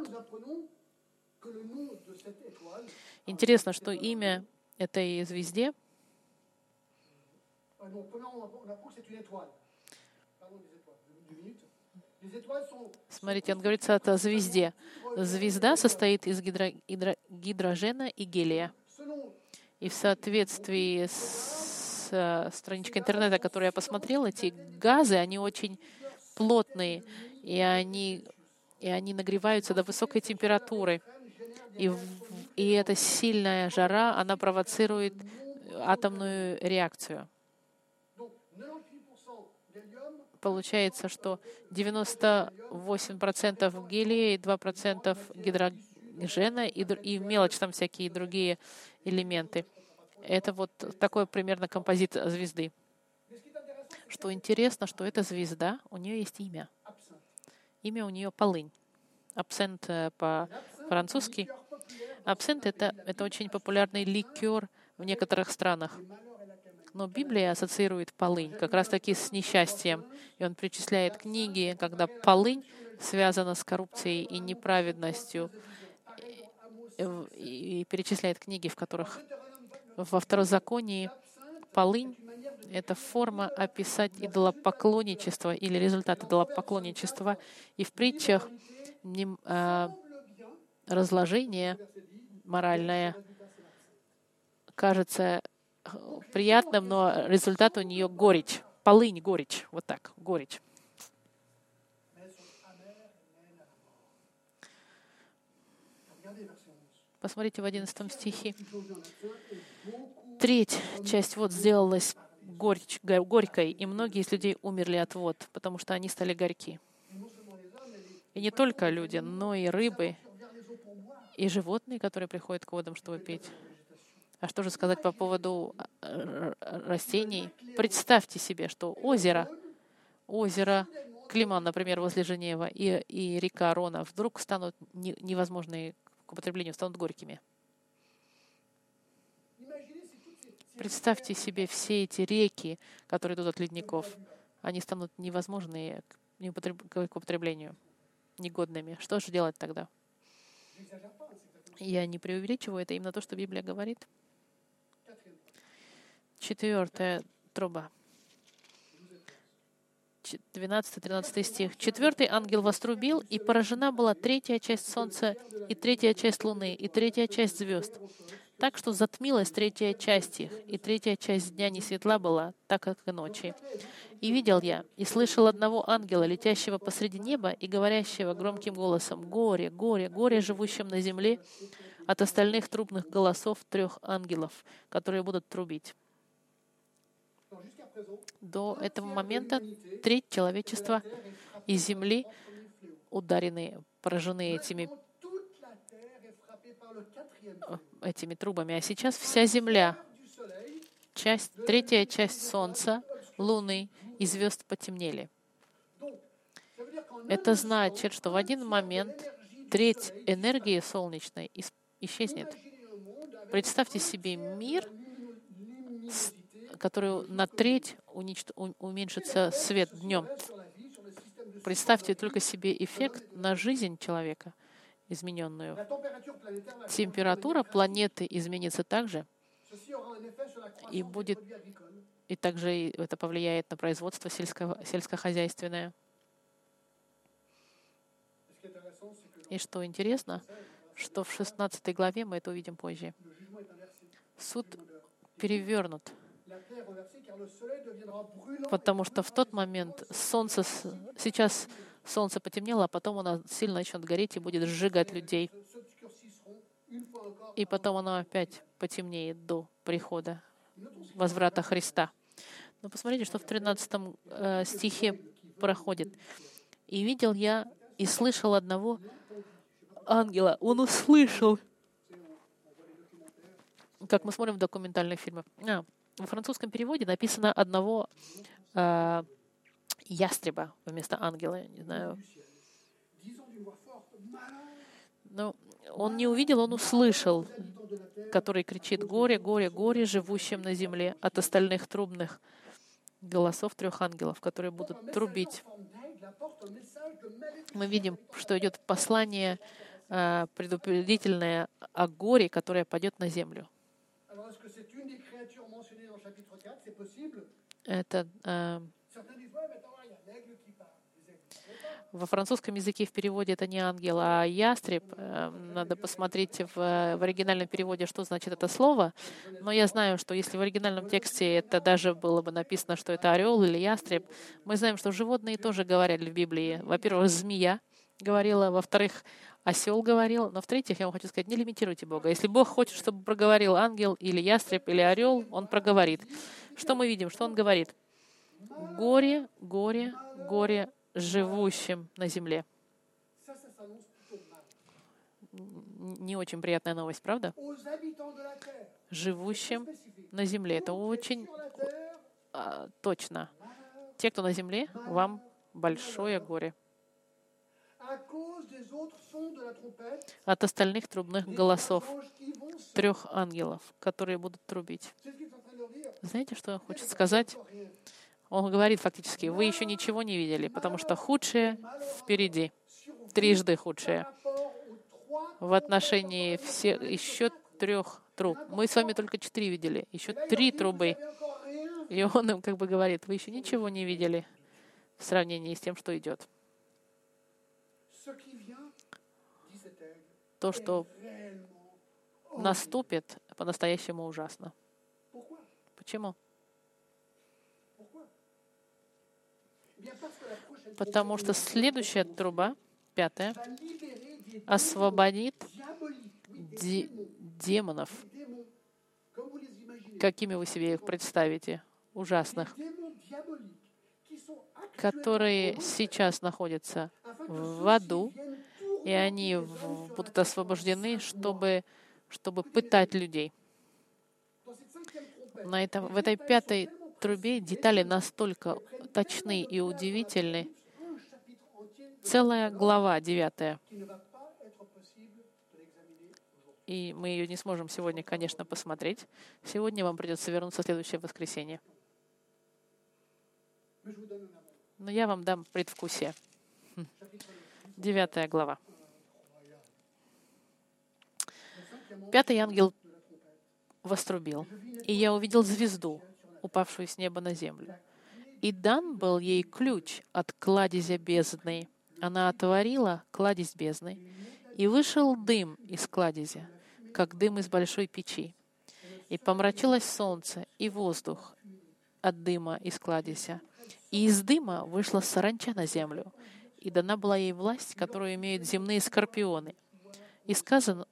Интересно, что имя этой звезде Смотрите, он говорится о звезде. Звезда состоит из гидро, гидро, гидрогена и гелия. И в соответствии с э, страничкой интернета, которую я посмотрела, эти газы, они очень плотные, и они, и они нагреваются до высокой температуры. И, и эта сильная жара, она провоцирует атомную реакцию. получается, что 98% гелия и 2% гидрогена и, и мелочь там всякие другие элементы. Это вот такой примерно композит звезды. Что интересно, что эта звезда, у нее есть имя. Имя у нее полынь. Абсент э, по-французски. Абсент это, это очень популярный ликер в некоторых странах. Но Библия ассоциирует полынь как раз-таки с несчастьем. И он причисляет книги, когда полынь связана с коррупцией и неправедностью. И перечисляет книги, в которых во второзаконии полынь — это форма описать идолопоклонничество или результат идолопоклонничества. И в притчах а, разложение моральное кажется приятным, но результат у нее горечь. Полынь, горечь. Вот так, горечь. Посмотрите в 11 стихе. Треть часть вот сделалась горечь, горькой, и многие из людей умерли от вод, потому что они стали горьки. И не только люди, но и рыбы, и животные, которые приходят к водам, чтобы пить. А что же сказать по поводу э, растений? Представьте себе, что озеро, озеро Климан, например, возле Женева, и, и река Рона вдруг станут невозможные к употреблению, станут горькими. Представьте себе все эти реки, которые идут от ледников. Они станут невозможные к употреблению, негодными. Что же делать тогда? Я не преувеличиваю, это именно то, что Библия говорит. Четвертая труба. 12-13 стих. Четвертый ангел вострубил, и поражена была третья часть солнца, и третья часть луны, и третья часть звезд. Так что затмилась третья часть их, и третья часть дня не светла была, так как и ночи. И видел я, и слышал одного ангела, летящего посреди неба и говорящего громким голосом, «Горе, горе, горе живущим на земле!» от остальных трубных голосов трех ангелов, которые будут трубить. До этого момента треть человечества и земли ударены, поражены этими, этими трубами. А сейчас вся земля, часть, третья часть Солнца, Луны и звезд потемнели. Это значит, что в один момент треть энергии солнечной исчезнет. Представьте себе мир который на треть уничт... уменьшится свет днем. Представьте только себе эффект на жизнь человека, измененную. Температура планеты изменится также, и будет и также это повлияет на производство сельского, сельскохозяйственное. И что интересно, что в 16 главе мы это увидим позже. Суд перевернут Потому что в тот момент солнце, сейчас солнце потемнело, а потом оно сильно начнет гореть и будет сжигать людей. И потом оно опять потемнеет до прихода, возврата Христа. Но посмотрите, что в 13 э, стихе проходит. И видел я и слышал одного ангела. Он услышал, как мы смотрим в документальных фильмах. А, во французском переводе написано одного э, ястреба вместо ангела. Не знаю. Но он не увидел, он услышал, который кричит «Горе, горе, горе живущим на земле» от остальных трубных голосов трех ангелов, которые будут трубить. Мы видим, что идет послание э, предупредительное о горе, которое пойдет на землю. Это э, во французском языке в переводе это не ангел, а ястреб. Э, надо посмотреть в, в оригинальном переводе, что значит это слово. Но я знаю, что если в оригинальном тексте это даже было бы написано, что это орел или ястреб, мы знаем, что животные тоже говорили в Библии. Во-первых, змея говорила, во-вторых, осел говорил, но в-третьих, я вам хочу сказать, не лимитируйте Бога. Если Бог хочет, чтобы проговорил ангел или ястреб или орел, он проговорит. Что мы видим? Что он говорит? Горе, горе, горе живущим на земле. Не очень приятная новость, правда? Живущим на земле. Это очень а, точно. Те, кто на земле, вам большое горе. От остальных трубных голосов трех ангелов, которые будут трубить. Знаете, что хочет сказать? Он говорит фактически, вы еще ничего не видели, потому что худшее впереди, трижды худшее в отношении всех, еще трех труб. Мы с вами только четыре видели, еще три трубы. И он им как бы говорит, вы еще ничего не видели в сравнении с тем, что идет. То, что наступит, по-настоящему ужасно. Почему? Потому что следующая труба, пятая, освободит де- демонов. Какими вы себе их представите? Ужасных. Которые сейчас находятся в аду, и они будут освобождены, чтобы, чтобы пытать людей. На этом, в этой пятой трубе детали настолько точны и удивительны. Целая глава, девятая. И мы ее не сможем сегодня, конечно, посмотреть. Сегодня вам придется вернуться в следующее воскресенье. Но я вам дам предвкусие. Хм. Девятая глава. Пятый ангел вострубил, и я увидел звезду, упавшую с неба на землю. И дан был ей ключ от кладезя бездны. Она отворила кладезь бездны, и вышел дым из кладезя, как дым из большой печи. И помрачилось солнце и воздух от дыма из кладезя. И из дыма вышла саранча на землю, и дана была ей власть, которую имеют земные скорпионы. И сказано,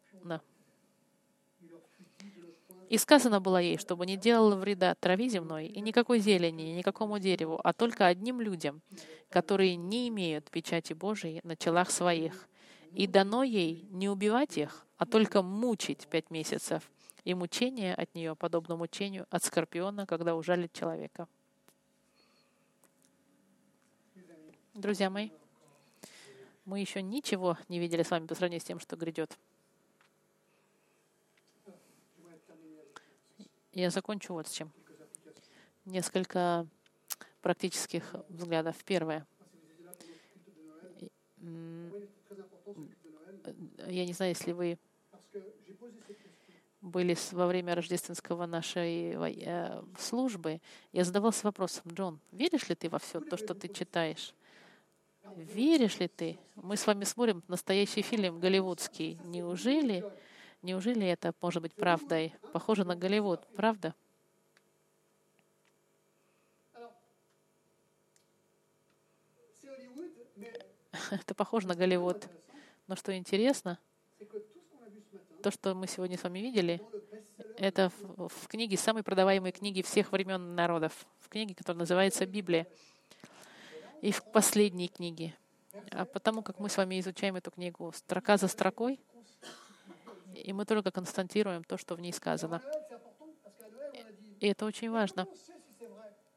и сказано было ей, чтобы не делала вреда траве земной и никакой зелени, и никакому дереву, а только одним людям, которые не имеют печати Божией на челах своих. И дано ей не убивать их, а только мучить пять месяцев. И мучение от нее подобно мучению от скорпиона, когда ужалит человека. Друзья мои, мы еще ничего не видели с вами по сравнению с тем, что грядет. Я закончу вот с чем. Несколько практических взглядов. Первое. Я не знаю, если вы были во время рождественского нашей э, службы, я задавался вопросом, Джон, веришь ли ты во все то, что ты читаешь? Веришь ли ты? Мы с вами смотрим настоящий фильм голливудский. Неужели Неужели это может быть правдой? Похоже на Голливуд, правда? Это похоже на Голливуд. Но что интересно, то, что мы сегодня с вами видели, это в, в книге, самой продаваемой книги всех времен народов, в книге, которая называется Библия. и в последней книге. А потому как мы с вами изучаем эту книгу строка за строкой, и мы только констатируем то, что в ней сказано. И это очень важно.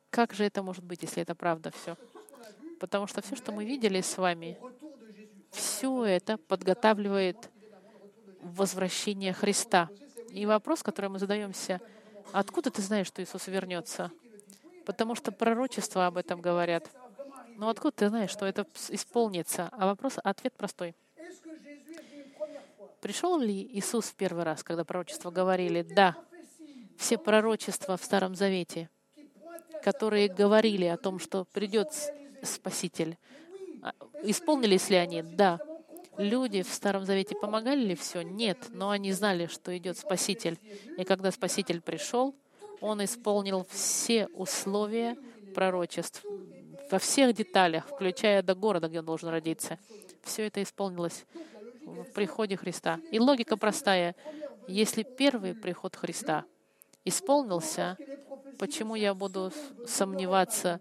Как же это может быть, если это правда все? Потому что все, что мы видели с вами, все это подготавливает возвращение Христа. И вопрос, который мы задаемся, откуда ты знаешь, что Иисус вернется? Потому что пророчества об этом говорят. Но откуда ты знаешь, что это исполнится? А вопрос, ответ простой. Пришел ли Иисус в первый раз, когда пророчества говорили? Да. Все пророчества в Старом Завете, которые говорили о том, что придет Спаситель, а, исполнились ли они? Да. Люди в Старом Завете помогали ли все? Нет, но они знали, что идет Спаситель. И когда Спаситель пришел, он исполнил все условия пророчеств во всех деталях, включая до города, где он должен родиться. Все это исполнилось в приходе Христа. И логика простая. Если первый приход Христа исполнился, почему я буду сомневаться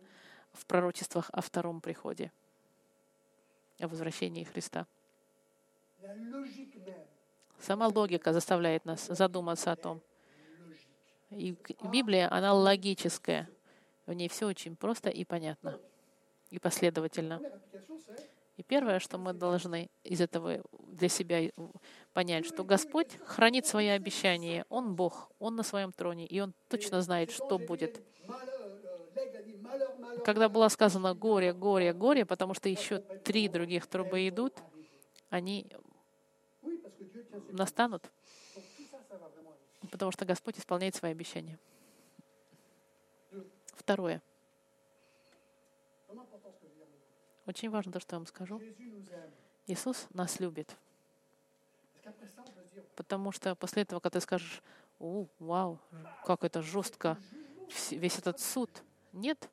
в пророчествах о втором приходе, о возвращении Христа? Сама логика заставляет нас задуматься о том. И Библия, она логическая. В ней все очень просто и понятно, и последовательно. И первое, что мы должны из этого для себя понять, что Господь хранит свои обещания. Он Бог, Он на своем троне, и Он точно знает, что будет. Когда было сказано «горе, горе, горе», потому что еще три других трубы идут, они настанут, потому что Господь исполняет свои обещания. Второе. Очень важно то, что я вам скажу. Иисус нас любит. Потому что после этого, когда ты скажешь, О, вау, как это жестко, весь этот суд. Нет.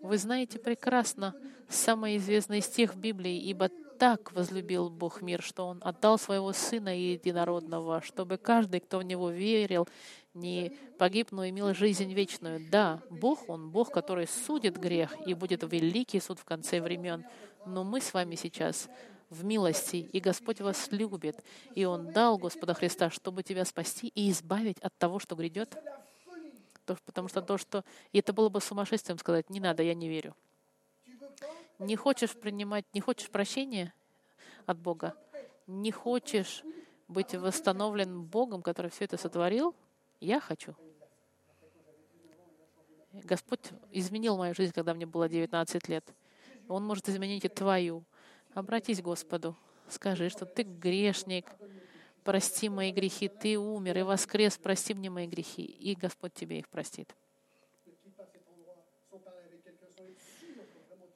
Вы знаете прекрасно самое известное из тех Библии, ибо так возлюбил Бог мир, что Он отдал Своего Сына Единородного, чтобы каждый, кто в Него верил, не погиб, но имел жизнь вечную. Да, Бог, Он Бог, который судит грех, и будет великий суд в конце времен. Но мы с вами сейчас в милости, и Господь вас любит, и Он дал Господа Христа, чтобы тебя спасти и избавить от того, что грядет. Потому что то, что... И это было бы сумасшествием сказать, не надо, я не верю. Не хочешь принимать, не хочешь прощения от Бога, не хочешь быть восстановлен Богом, который все это сотворил, я хочу. Господь изменил мою жизнь, когда мне было 19 лет. Он может изменить и твою. Обратись к Господу. Скажи, что ты грешник. Прости мои грехи. Ты умер и воскрес. Прости мне мои грехи. И Господь тебе их простит.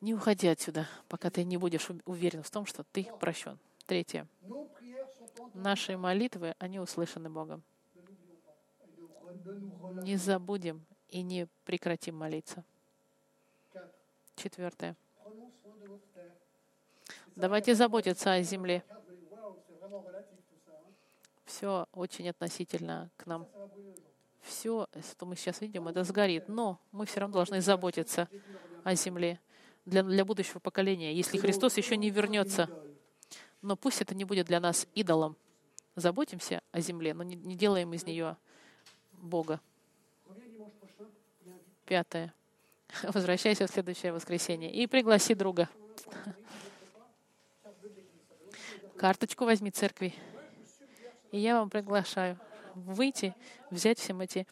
Не уходи отсюда, пока ты не будешь уверен в том, что ты прощен. Третье. Наши молитвы, они услышаны Богом не забудем и не прекратим молиться. Четвертое. Давайте заботиться о земле. Все очень относительно к нам. Все, что мы сейчас видим, это сгорит. Но мы все равно должны заботиться о земле для, для будущего поколения, если Христос еще не вернется. Но пусть это не будет для нас идолом. Заботимся о земле, но не, не делаем из нее Бога. Пятое. Возвращайся в следующее воскресенье и пригласи друга. Карточку возьми церкви. И я вам приглашаю выйти, взять всем эти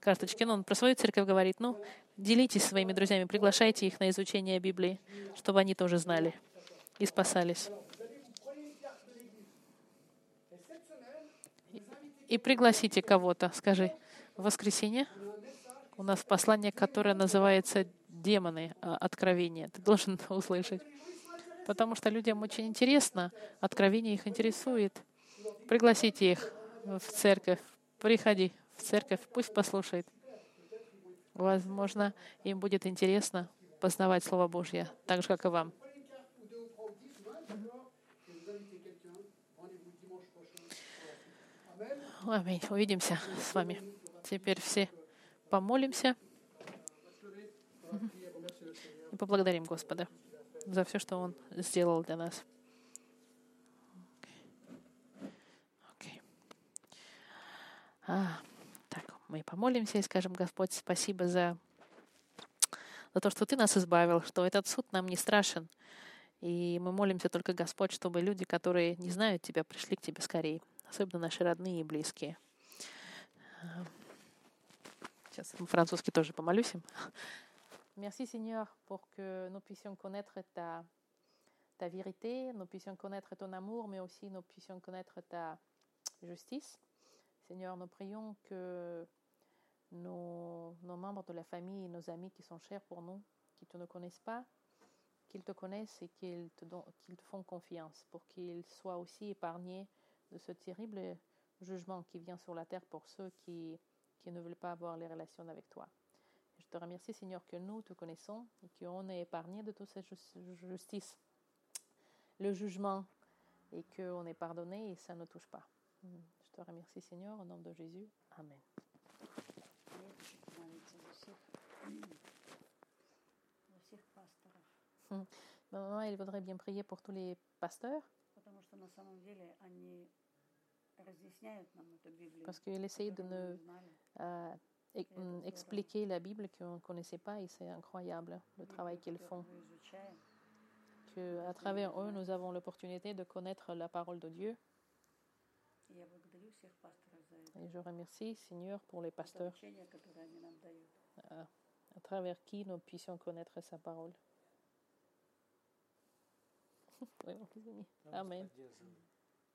карточки. Ну, он про свою церковь говорит. Ну, делитесь своими друзьями, приглашайте их на изучение Библии, чтобы они тоже знали и спасались. И пригласите кого-то. Скажи, в воскресенье у нас послание, которое называется «Демоны. А, откровения». Ты должен услышать. Потому что людям очень интересно, откровение их интересует. Пригласите их в церковь. Приходи в церковь, пусть послушает. Возможно, им будет интересно познавать Слово Божье, так же, как и вам. Аминь. Увидимся с вами. Теперь все помолимся. И поблагодарим Господа за все, что Он сделал для нас. Окей. А, так, мы помолимся и скажем, Господь, спасибо за, за то, что Ты нас избавил, что этот суд нам не страшен. И мы молимся только, Господь, чтобы люди, которые не знают Тебя, пришли к Тебе скорее, особенно наши родные и близкие. Сейчас французский тоже помолюсь им. Merci Seigneur pour que nous puissions connaître ta, ta vérité, nous puissions connaître ton amour, mais aussi nous puissions connaître ta justice. Seigneur, nous prions que nos, nos membres de la famille et nos amis qui sont chers pour nous, qui ne te connaissent pas, qu'ils te connaissent et qu'ils te, qu'ils te font confiance pour qu'ils soient aussi épargnés de ce terrible jugement qui vient sur la terre pour ceux qui, qui ne veulent pas avoir les relations avec toi. Je te remercie, Seigneur, que nous te connaissons et qu'on est épargné de toute cette justice, le jugement, et qu'on est pardonné et ça ne touche pas. Je te remercie, Seigneur, au nom de Jésus. Amen. Maman, elle voudrait bien prier pour tous les pasteurs. Parce qu'il essaye de nous euh, expliquer la Bible qu'on ne connaissait pas et c'est incroyable le travail qu'ils font. Que à travers eux, nous avons l'opportunité de connaître la parole de Dieu. Et je remercie, Seigneur, pour les pasteurs à travers qui nous puissions connaître sa parole. Amém.